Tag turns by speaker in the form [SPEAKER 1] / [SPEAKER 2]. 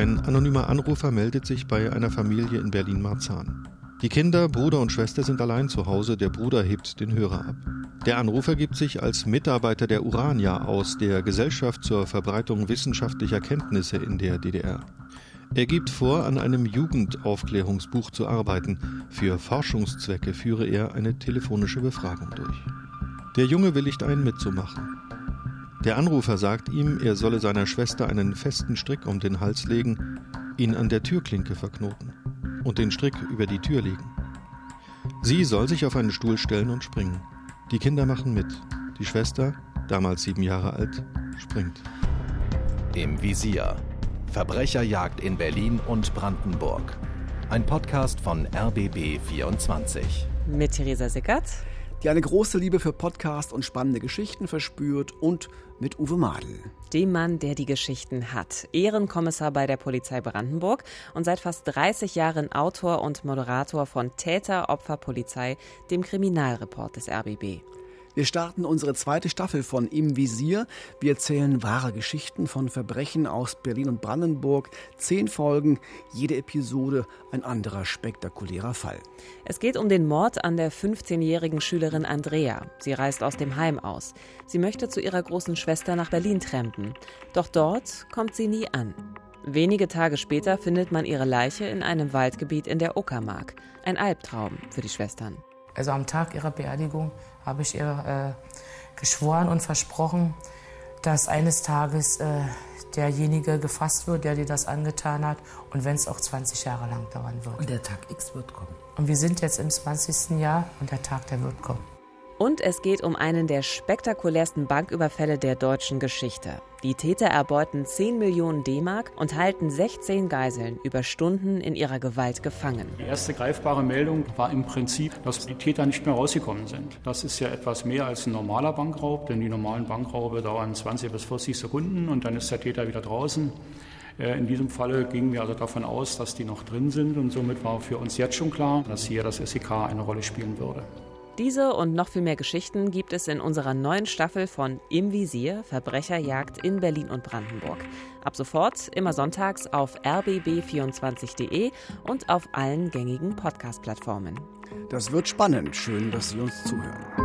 [SPEAKER 1] Ein anonymer Anrufer meldet sich bei einer Familie in Berlin-Marzahn. Die Kinder, Bruder und Schwester sind allein zu Hause, der Bruder hebt den Hörer ab. Der Anrufer gibt sich als Mitarbeiter der Urania aus, der Gesellschaft zur Verbreitung wissenschaftlicher Kenntnisse in der DDR. Er gibt vor, an einem Jugendaufklärungsbuch zu arbeiten. Für Forschungszwecke führe er eine telefonische Befragung durch. Der Junge willigt ein, mitzumachen. Der Anrufer sagt ihm, er solle seiner Schwester einen festen Strick um den Hals legen, ihn an der Türklinke verknoten und den Strick über die Tür legen. Sie soll sich auf einen Stuhl stellen und springen. Die Kinder machen mit. Die Schwester, damals sieben Jahre alt, springt.
[SPEAKER 2] Im Visier. Verbrecherjagd in Berlin und Brandenburg. Ein Podcast von RBB 24.
[SPEAKER 3] Mit Theresa Sickert
[SPEAKER 4] die eine große Liebe für Podcast und spannende Geschichten verspürt und mit Uwe Madel.
[SPEAKER 3] Dem Mann, der die Geschichten hat. Ehrenkommissar bei der Polizei Brandenburg und seit fast 30 Jahren Autor und Moderator von Täter, Opfer, Polizei, dem Kriminalreport des RBB.
[SPEAKER 4] Wir starten unsere zweite Staffel von Im Visier. Wir erzählen wahre Geschichten von Verbrechen aus Berlin und Brandenburg. Zehn Folgen, jede Episode ein anderer spektakulärer Fall.
[SPEAKER 3] Es geht um den Mord an der 15-jährigen Schülerin Andrea. Sie reist aus dem Heim aus. Sie möchte zu ihrer großen Schwester nach Berlin trampen. Doch dort kommt sie nie an. Wenige Tage später findet man ihre Leiche in einem Waldgebiet in der Uckermark. Ein Albtraum für die Schwestern.
[SPEAKER 5] Also am Tag ihrer Beerdigung habe ich ihr äh, geschworen und versprochen, dass eines Tages äh, derjenige gefasst wird, der dir das angetan hat und wenn es auch 20 Jahre lang dauern wird.
[SPEAKER 6] Und der Tag X wird kommen.
[SPEAKER 5] Und wir sind jetzt im 20. Jahr und der Tag, der wird kommen.
[SPEAKER 3] Und es geht um einen der spektakulärsten Banküberfälle der deutschen Geschichte. Die Täter erbeuten 10 Millionen D-Mark und halten 16 Geiseln über Stunden in ihrer Gewalt gefangen.
[SPEAKER 7] Die erste greifbare Meldung war im Prinzip, dass die Täter nicht mehr rausgekommen sind. Das ist ja etwas mehr als ein normaler Bankraub, denn die normalen Bankraube dauern 20 bis 40 Sekunden und dann ist der Täter wieder draußen. Äh, in diesem Falle gingen wir also davon aus, dass die noch drin sind und somit war für uns jetzt schon klar, dass hier das SEK eine Rolle spielen würde.
[SPEAKER 3] Diese und noch viel mehr Geschichten gibt es in unserer neuen Staffel von Im Visier Verbrecherjagd in Berlin und Brandenburg. Ab sofort immer sonntags auf rbb24.de und auf allen gängigen Podcast-Plattformen.
[SPEAKER 4] Das wird spannend. Schön, dass Sie uns zuhören.